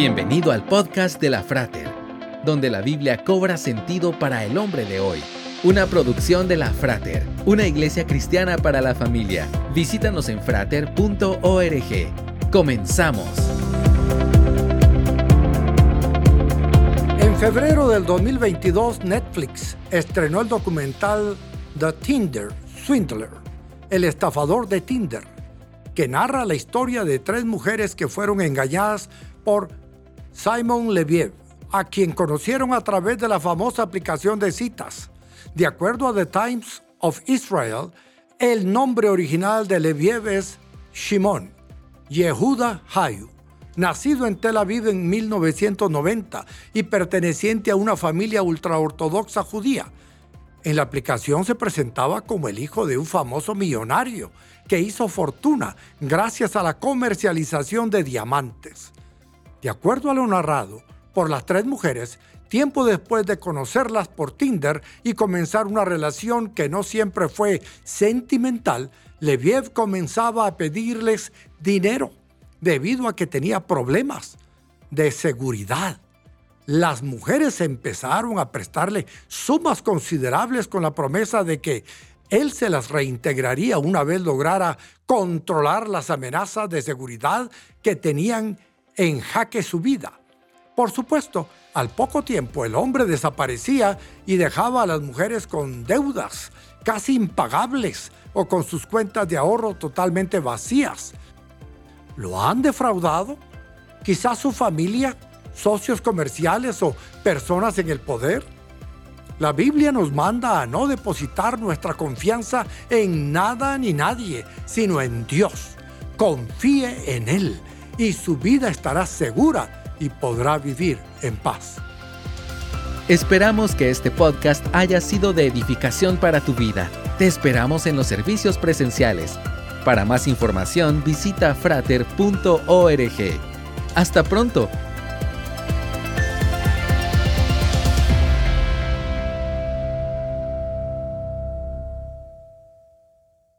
Bienvenido al podcast de la Frater, donde la Biblia cobra sentido para el hombre de hoy. Una producción de la Frater, una iglesia cristiana para la familia. Visítanos en frater.org. Comenzamos. En febrero del 2022, Netflix estrenó el documental The Tinder Swindler, el estafador de Tinder, que narra la historia de tres mujeres que fueron engañadas por Simon Leviev, a quien conocieron a través de la famosa aplicación de citas. De acuerdo a The Times of Israel, el nombre original de Leviev es Shimon Yehuda Hayu, nacido en Tel Aviv en 1990 y perteneciente a una familia ultraortodoxa judía. En la aplicación se presentaba como el hijo de un famoso millonario que hizo fortuna gracias a la comercialización de diamantes. De acuerdo a lo narrado por las tres mujeres, tiempo después de conocerlas por Tinder y comenzar una relación que no siempre fue sentimental, Leviev comenzaba a pedirles dinero debido a que tenía problemas de seguridad. Las mujeres empezaron a prestarle sumas considerables con la promesa de que él se las reintegraría una vez lograra controlar las amenazas de seguridad que tenían en jaque su vida. Por supuesto, al poco tiempo el hombre desaparecía y dejaba a las mujeres con deudas casi impagables o con sus cuentas de ahorro totalmente vacías. ¿Lo han defraudado? Quizás su familia, socios comerciales o personas en el poder. La Biblia nos manda a no depositar nuestra confianza en nada ni nadie, sino en Dios. Confíe en Él y su vida estará segura y podrá vivir en paz. Esperamos que este podcast haya sido de edificación para tu vida. Te esperamos en los servicios presenciales. Para más información visita frater.org. Hasta pronto